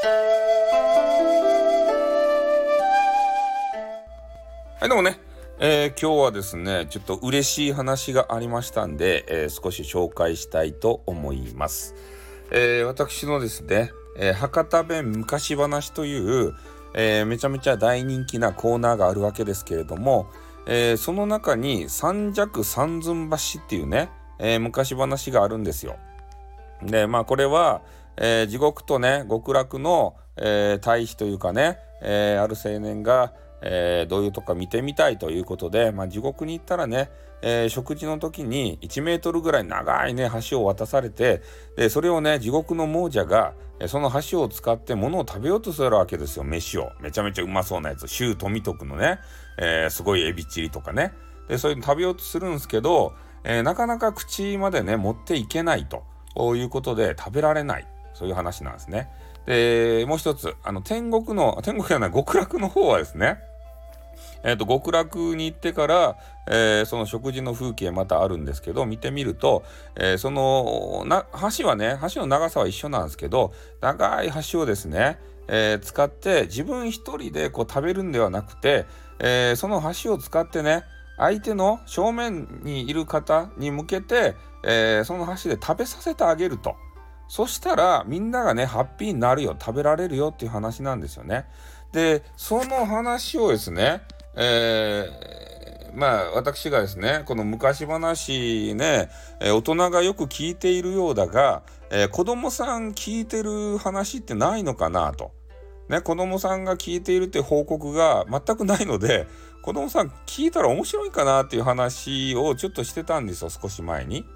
はいどうもね、えー、今日はですねちょっと嬉しい話がありましたんで、えー、少し紹介したいと思います、えー、私のですね、え博多弁昔話という、えめちゃめちゃ大人気なコーナーがあるわけですけれども、えその中に三尺三寸橋っていうね、え昔話があるんですよ。でまあこれは、え地獄とね極楽の、え対比というかね、えある青年がえー、どういうとこか見てみたいということで、まあ、地獄に行ったらね、え、食事の時に1メートルぐらい長いね橋を渡されてでそれをね地獄の亡者がその橋を使って物を食べようとするわけですよ飯を。めちゃめちゃうまそうなやつ。周富徳のね、え、すごいエビチリとかね。でそういうの食べようとするんですけど、えなかなか口までね持っていけないということで食べられない。そういう話なんですね。でもう一つあの天国の天国じゃない極楽の方はですねえーと、極楽に行ってから、えー、その食事の風景またあるんですけど見てみると、えー、そのな橋はね橋の長さは一緒なんですけど長い橋をですね、えー、使って自分一人でこう食べるんではなくて、えその橋を使ってね相手の正面にいる方に向けて、えその橋で食べさせてあげると。そしたらみんながねハッピーになるよ食べられるよっていう話なんですよね。でその話をですねえー、まあ私がですねこの昔話ね、えー、大人がよく聞いているようだが、えー、子供さん聞いてる話ってないのかなと。ね、子供さんが聞いているって報告が全くないので子供さん聞いたら面白いかなっていう話をちょっとしてたんですよ少し前に。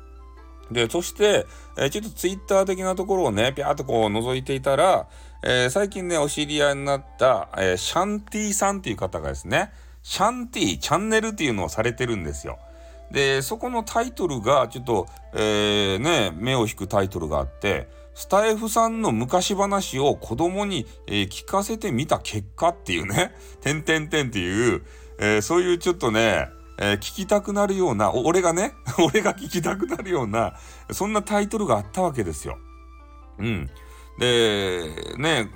でそして、えー、ちょっとツイッター的なところをねピャーっとこう覗いていたら、えー、最近ねお知り合いになった、えー、シャンティさんっていう方がですねシャンティチャンネルっていうのをされてるんですよ。で、そこのタイトルがちょっと、え、ね、目を引くタイトルがあって、スタイフさんの昔話を子供に、え、聞かせてみた結果っていうね、てんてんてんっていう、え、そういうちょっとね、えー、聞きたくなるような、俺がね、俺が聞きたくなるような、そんなタイトルがあったわけですよ。うん。で、ね、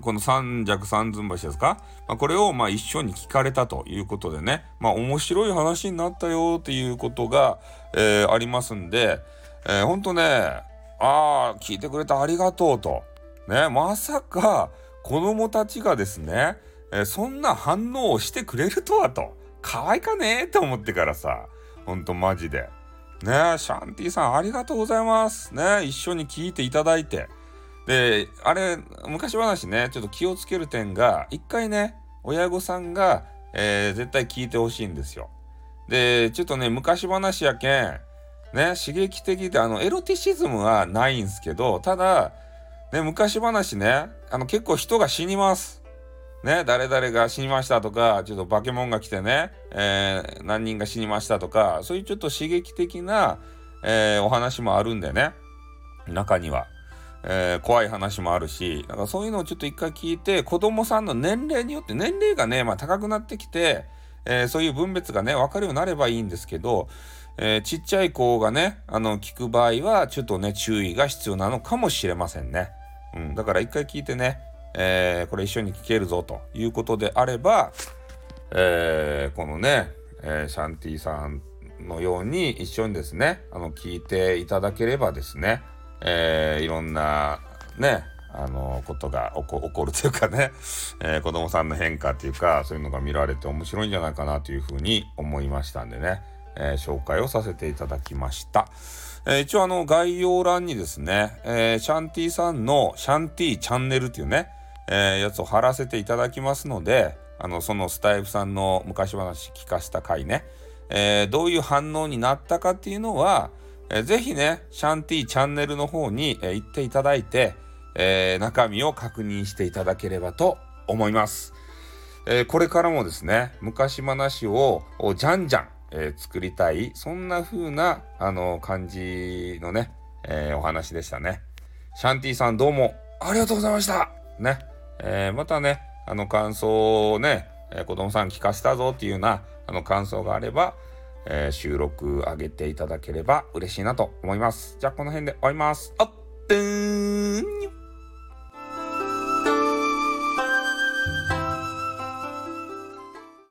この三尺三寸橋ですか、まあ、これをまあ一緒に聞かれたということでね、まあ面白い話になったよっていうことが、えー、ありますんで、えー、ほんとね、ああ、聞いてくれてありがとうと。ね、まさか子供たちがですね、えー、そんな反応をしてくれるとはと。可愛かね？って思ってからさ、ほんとマジで。ねシャンティさんありがとうございます。ね一緒に聞いていただいて。で、あれ、昔話ね、ちょっと気をつける点が、一回ね、親御さんが、えー、絶対聞いてほしいんですよ。で、ちょっとね、昔話やけん、ね、刺激的で、あの、エロティシズムはないんすけど、ただ、ね、昔話ね、あの、結構人が死にます。ね、誰々が死にましたとか、ちょっと化け物が来てね、えー、何人が死にましたとか、そういうちょっと刺激的な、えー、お話もあるんでね、中には。えー、怖い話もあるし、だからそういうのをちょっと一回聞いて、子供さんの年齢によって、年齢がね、まあ高くなってきて、えー、そういう分別がね、分かるようになればいいんですけど、えー、ちっちゃい子がね、あの、聞く場合は、ちょっとね、注意が必要なのかもしれませんね。うん、だから一回聞いてね、えー、これ一緒に聞けるぞということであれば、えー、このね、えー、シャンティさんのように一緒にですね、あの、聞いていただければですね、えー、いろんなねあのことが起こるというかね、えー、子供さんの変化っていうかそういうのが見られて面白いんじゃないかなというふうに思いましたんでね、えー、紹介をさせていただきました。えー、一応あの概要欄にですね、えー、シャンティさんのシャンティチャンネルっていうね、えー、やつを貼らせていただきますので、あの、そのスタイフさんの昔話聞かせた回ね、えー、どういう反応になったかっていうのは、えー、ぜひね、シャンティーチャンネルの方に、えー、行っていただいて、えー、中身を確認していただければと思います。えー、これからもですね、昔話をじゃんじゃん、えー、作りたい、そんな風な、あの、感じのね、えー、お話でしたね。シャンティさんどうもありがとうございましたね。えー、またね、あの感想をね、えー、子供さん聞かせたぞっていうような、あの感想があれば、えー、収録上げていただければ嬉しいなと思います。じゃあこの辺で終わります。あっ、てーん